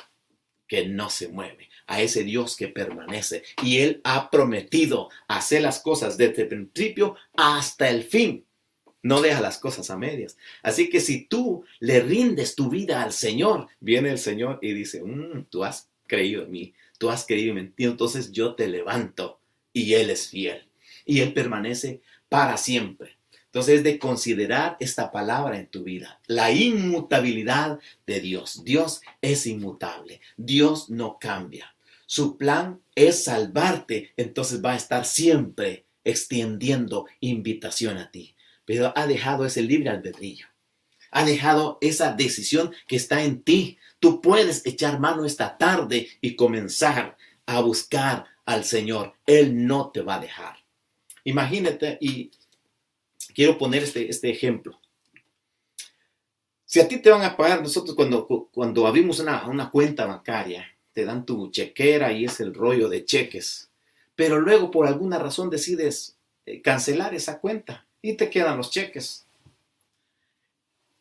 que no se mueve, a ese Dios que permanece. Y Él ha prometido hacer las cosas desde el principio hasta el fin. No deja las cosas a medias. Así que si tú le rindes tu vida al Señor, viene el Señor y dice, mm, tú has creído en mí, tú has querido y mentido, entonces yo te levanto y Él es fiel y Él permanece para siempre. Entonces es de considerar esta palabra en tu vida, la inmutabilidad de Dios. Dios es inmutable, Dios no cambia. Su plan es salvarte, entonces va a estar siempre extendiendo invitación a ti. Pero ha dejado ese libre albedrío. Ha dejado esa decisión que está en ti Tú puedes echar mano esta tarde y comenzar a buscar al Señor. Él no te va a dejar. Imagínate, y quiero poner este, este ejemplo. Si a ti te van a pagar, nosotros cuando, cuando abrimos una, una cuenta bancaria, te dan tu chequera y es el rollo de cheques. Pero luego por alguna razón decides eh, cancelar esa cuenta y te quedan los cheques.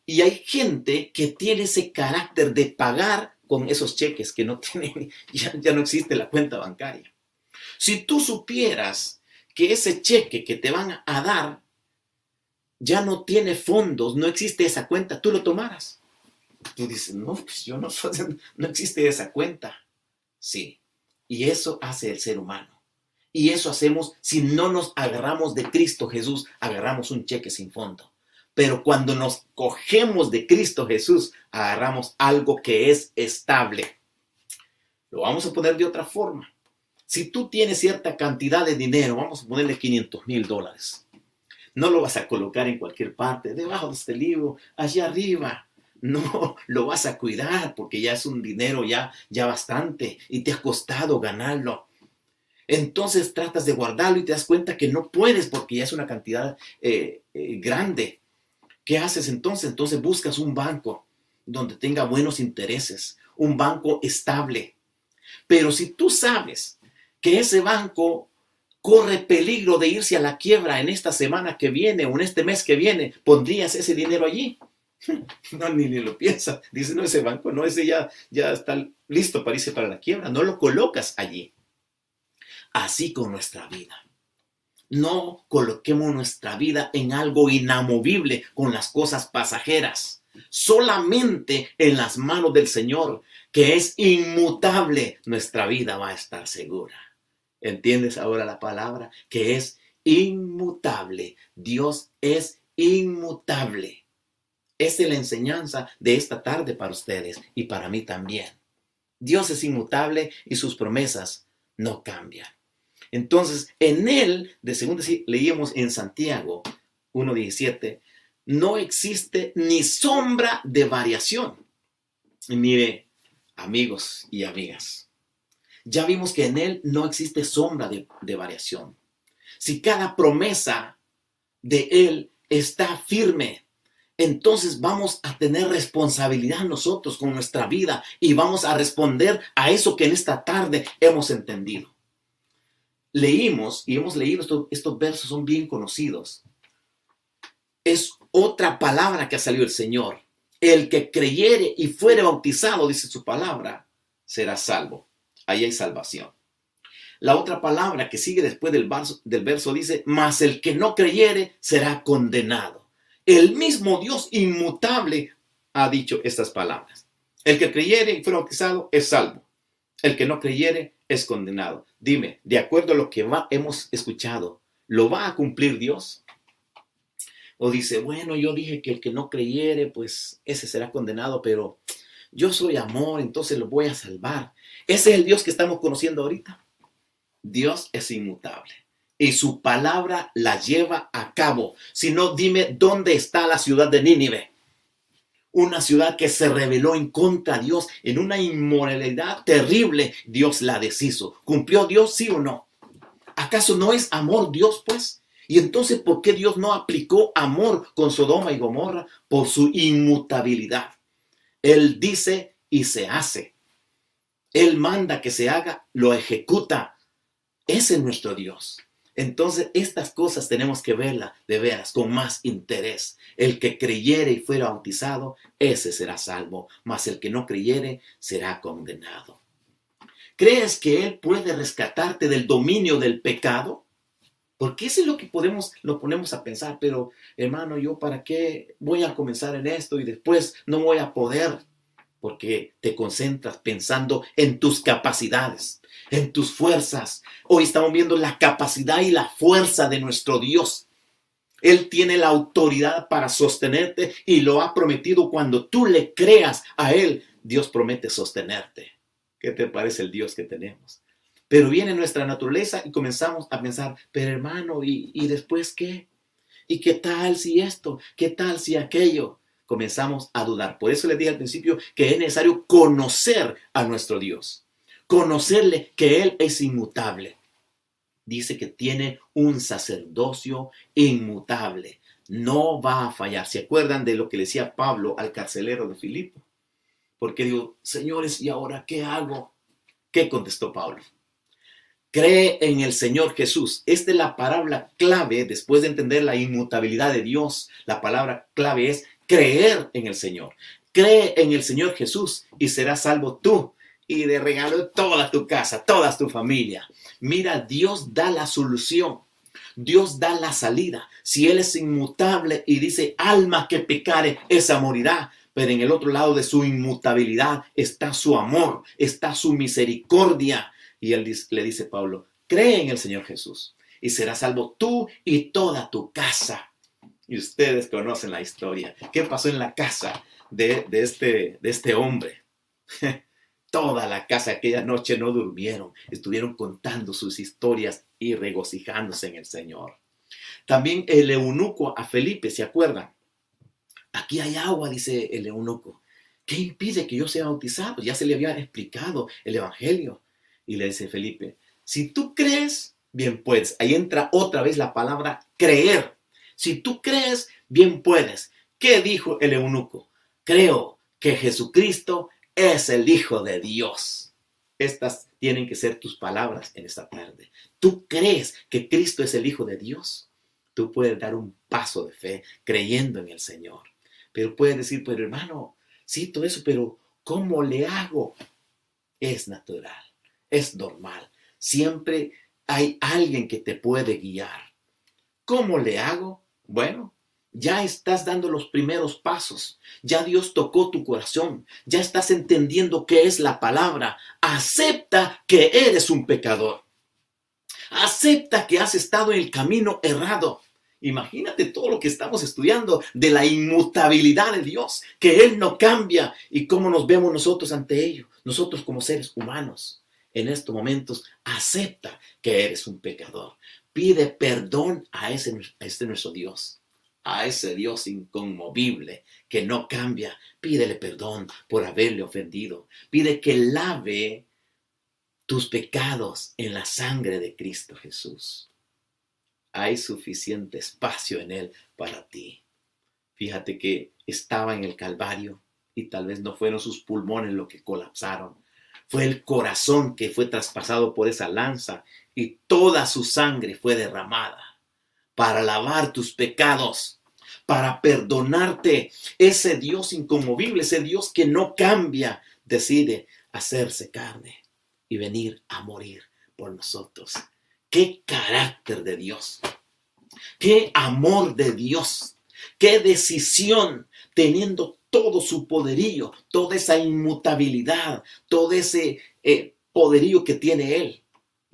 Y hay gente que tiene ese carácter de pagar con esos cheques que no tiene, ya, ya no existe la cuenta bancaria. Si tú supieras que ese cheque que te van a dar ya no tiene fondos, no existe esa cuenta, tú lo tomaras. Tú dices, no, pues yo no, no existe esa cuenta. Sí, y eso hace el ser humano. Y eso hacemos si no nos agarramos de Cristo Jesús, agarramos un cheque sin fondo. Pero cuando nos cogemos de Cristo Jesús, agarramos algo que es estable. Lo vamos a poner de otra forma. Si tú tienes cierta cantidad de dinero, vamos a ponerle 500 mil dólares. No lo vas a colocar en cualquier parte, debajo de este libro, allá arriba. No, lo vas a cuidar porque ya es un dinero ya, ya bastante y te ha costado ganarlo. Entonces tratas de guardarlo y te das cuenta que no puedes porque ya es una cantidad eh, eh, grande. ¿Qué haces entonces? Entonces buscas un banco donde tenga buenos intereses, un banco estable. Pero si tú sabes que ese banco corre peligro de irse a la quiebra en esta semana que viene o en este mes que viene, ¿pondrías ese dinero allí? No, ni, ni lo piensas. Dice, no, ese banco, no, ese ya, ya está listo para irse para la quiebra. No lo colocas allí. Así con nuestra vida. No coloquemos nuestra vida en algo inamovible con las cosas pasajeras. Solamente en las manos del Señor, que es inmutable, nuestra vida va a estar segura. ¿Entiendes ahora la palabra? Que es inmutable. Dios es inmutable. Esa es la enseñanza de esta tarde para ustedes y para mí también. Dios es inmutable y sus promesas no cambian. Entonces, en él, de segundo leíamos en Santiago 1.17, no existe ni sombra de variación. mire, amigos y amigas, ya vimos que en Él no existe sombra de, variación. Si cada promesa de Él está firme, entonces vamos a tener responsabilidad nosotros con nuestra vida y vamos a responder a eso que en esta tarde hemos entendido. Leímos y hemos leído estos versos, son bien conocidos. Es otra palabra que ha salido el Señor. El que creyere y fuere bautizado, dice su palabra, será salvo ahí hay salvación. La otra palabra que sigue después del verso, dice, mas el que no creyere será condenado. El mismo Dios inmutable ha dicho estas palabras. El que creyere y fuera bautizado es salvo. El que no creyere es condenado. Dime, de acuerdo a lo que hemos escuchado, ¿lo va a cumplir Dios? O dice, bueno, yo dije que el que no creyere, pues ese será condenado, pero yo soy amor, entonces lo voy a salvar. Ese es el Dios que estamos conociendo ahorita. Dios es inmutable y su palabra la lleva a cabo. Si no, dime dónde está la ciudad de Nínive. Una ciudad que se rebeló en contra de Dios en una inmoralidad terrible. Dios la deshizo. ¿Cumplió Dios sí o no? ¿Acaso no es amor Dios pues? Y entonces, ¿por qué Dios no aplicó amor con Sodoma y Gomorra? Por su inmutabilidad. Él dice y se hace. Él manda que se haga, lo ejecuta. Ese es nuestro Dios. Entonces, estas cosas tenemos que verlas de veras con más interés. El que creyere y fuera bautizado, ese será salvo, mas el que no creyere será condenado. ¿Crees que Él puede rescatarte del dominio del pecado? Porque eso es lo que podemos, lo ponemos a pensar, pero hermano, yo para qué voy a comenzar en esto y después no voy a poder, porque te concentras pensando en tus capacidades, en tus fuerzas. Hoy estamos viendo la capacidad y la fuerza de nuestro Dios. Él tiene la autoridad para sostenerte y lo ha prometido cuando tú le creas a Él. Dios promete sostenerte. ¿Qué te parece el Dios que tenemos? Pero viene nuestra naturaleza y comenzamos a pensar, pero hermano, ¿y, ¿y después qué? ¿Y qué tal si esto? ¿Qué tal si aquello? Comenzamos a dudar. Por eso les dije al principio que es necesario conocer a nuestro Dios. Conocerle que Él es inmutable. Dice que tiene un sacerdocio inmutable. No va a fallar. ¿Se acuerdan de lo que le decía Pablo al carcelero de Filipo? Porque digo, señores, ¿y ahora qué hago? ¿Qué contestó Pablo? Cree en el Señor Jesús. Esta es la palabra clave después de entender la inmutabilidad de Dios. La palabra clave es creer en el Señor. Cree en el Señor Jesús y serás salvo tú y de regalo toda tu casa, toda tu familia. Mira, Dios da la solución. Dios da la salida. Si Él es inmutable y dice, alma que pecare, esa morirá. Pero en el otro lado de su inmutabilidad está su amor, está su misericordia, y él le dice Pablo, cree en el Señor Jesús y serás salvo tú y toda tu casa. Y ustedes conocen la historia. ¿Qué pasó en la casa de, este, de este hombre? Toda la casa aquella noche no durmieron, estuvieron contando sus historias y regocijándose en el Señor. También el eunuco a Felipe, ¿se acuerdan? Aquí hay agua, dice el eunuco. ¿Qué impide que yo sea bautizado? Ya se le había explicado el Evangelio. Y le dice Felipe, si tú crees, bien puedes. Ahí entra otra vez la palabra creer. Si tú crees, bien puedes. ¿Qué dijo el eunuco? Creo que Jesucristo es el Hijo de Dios. Estas tienen que ser tus palabras en esta tarde. ¿Tú crees que Cristo es el Hijo de Dios? Tú puedes dar un paso de fe creyendo en el Señor. Pero puedes decir, pero hermano, sí, todo eso, pero ¿cómo le hago? Es natural es normal. Siempre hay alguien que te puede guiar. ¿Cómo le hago? Bueno, ya estás dando los primeros pasos. Ya Dios tocó tu corazón. Ya estás entendiendo qué es la palabra. Acepta que eres un pecador. Acepta que has estado en el camino errado. Imagínate todo lo que estamos estudiando de la inmutabilidad de Dios, que Él no cambia y cómo nos vemos nosotros ante ello. Nosotros como seres humanos, en estos momentos, acepta que eres un pecador. Pide perdón a, ese, a este nuestro Dios a ese Dios inconmovible que no cambia. Pídele perdón por haberle ofendido. Pide que lave tus pecados en la sangre de Cristo Jesús. Hay suficiente espacio en Él para ti. Fíjate que estaba en el Calvario y tal vez no fueron sus pulmones lo que colapsaron. Fue el corazón que fue traspasado por esa lanza y toda su sangre fue derramada para lavar tus pecados, para perdonarte. Ese Dios inconmovible, ese Dios que no cambia, decide hacerse carne y venir a morir por nosotros. Qué carácter de Dios. Qué amor de Dios. Qué decisión teniendo todo su poderío, toda esa inmutabilidad, todo ese eh, poderío que tiene Él,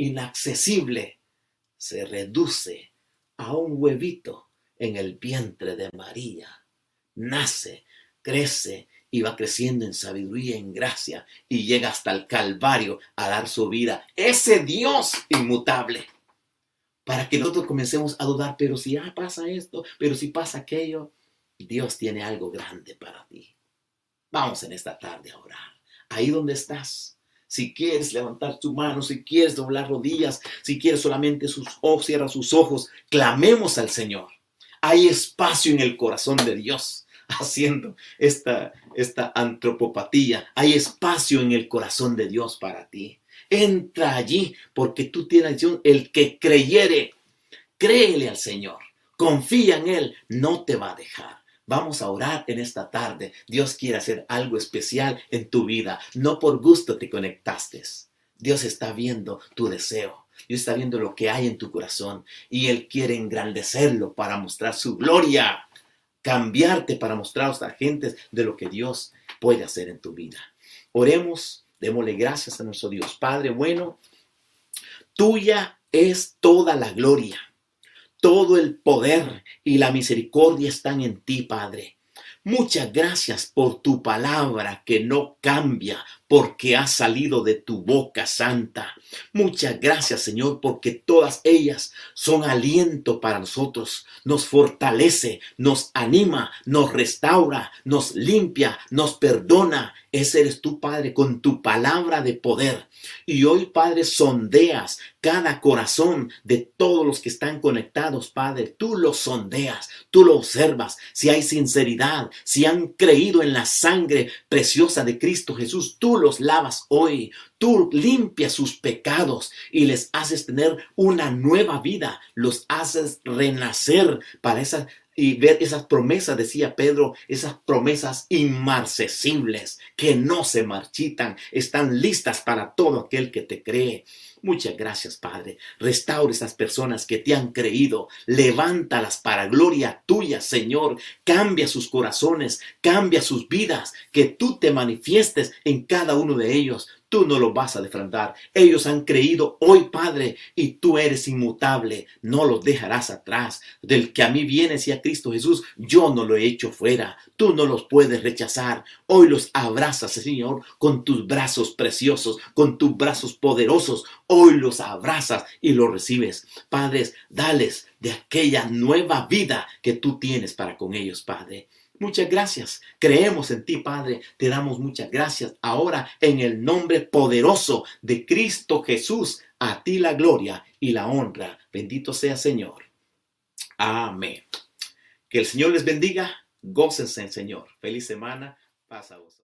inaccesible, se reduce a un huevito en el vientre de María. Nace, crece y va creciendo en sabiduría, en gracia y llega hasta el Calvario a dar su vida. Ese Dios inmutable. Para que nosotros comencemos a dudar, pero si ya pasa esto, pero si pasa aquello, Dios tiene algo grande para ti. Vamos en esta tarde a orar. Ahí donde estás. Si quieres levantar tu mano, si quieres doblar rodillas, si quieres solamente sus ojos, cierra sus ojos, clamemos al Señor. Hay espacio en el corazón de Dios haciendo esta, esta antropopatía. Hay espacio en el corazón de Dios para ti. Entra allí porque tú tienes el que creyere, créele al Señor, confía en Él, no te va a dejar. Vamos a orar en esta tarde. Dios quiere hacer algo especial en tu vida. No por gusto te conectaste. Dios está viendo tu deseo. Dios está viendo lo que hay en tu corazón y Él quiere engrandecerlo para mostrar su gloria cambiarte para mostrar a las gentes de lo que Dios puede hacer en tu vida. Oremos, démosle gracias a nuestro Dios. Padre bueno, tuya es toda la gloria, todo el poder y la misericordia están en ti, Padre. Muchas gracias por tu palabra que no cambia porque ha salido de tu boca santa. Muchas gracias Señor porque todas ellas son aliento para nosotros. Nos fortalece, nos anima, nos restaura, nos limpia, nos perdona. Ese eres tú Padre con tu palabra de poder. Y hoy Padre sondeas cada corazón de todos los que están conectados Padre. Tú lo sondeas, tú lo observas. Si hay sinceridad, si han creído en la sangre preciosa de Cristo Jesús, tú los lavas hoy, tú limpias sus pecados y les haces tener una nueva vida, los haces renacer para esa y ver esas promesas, decía Pedro, esas promesas inmarcesibles que no se marchitan, están listas para todo aquel que te cree. Muchas gracias, Padre. Restaura esas personas que te han creído. Levántalas para gloria tuya, Señor. Cambia sus corazones, cambia sus vidas, que tú te manifiestes en cada uno de ellos tú no los vas a defraudar. Ellos han creído hoy, Padre, y tú eres inmutable. No los dejarás atrás. Del que a mí viene, a Cristo Jesús, yo no lo he hecho fuera. Tú no los puedes rechazar. Hoy los abrazas, Señor, con tus brazos preciosos, con tus brazos poderosos. Hoy los abrazas y los recibes. Padres, dales de aquella nueva vida que tú tienes para con ellos, Padre. Muchas gracias. Creemos en ti, Padre. Te damos muchas gracias. Ahora, en el nombre poderoso de Cristo Jesús, a ti la gloria y la honra. Bendito sea, Señor. Amén. Que el Señor les bendiga. Gócense, Señor. Feliz semana. Pasa vos.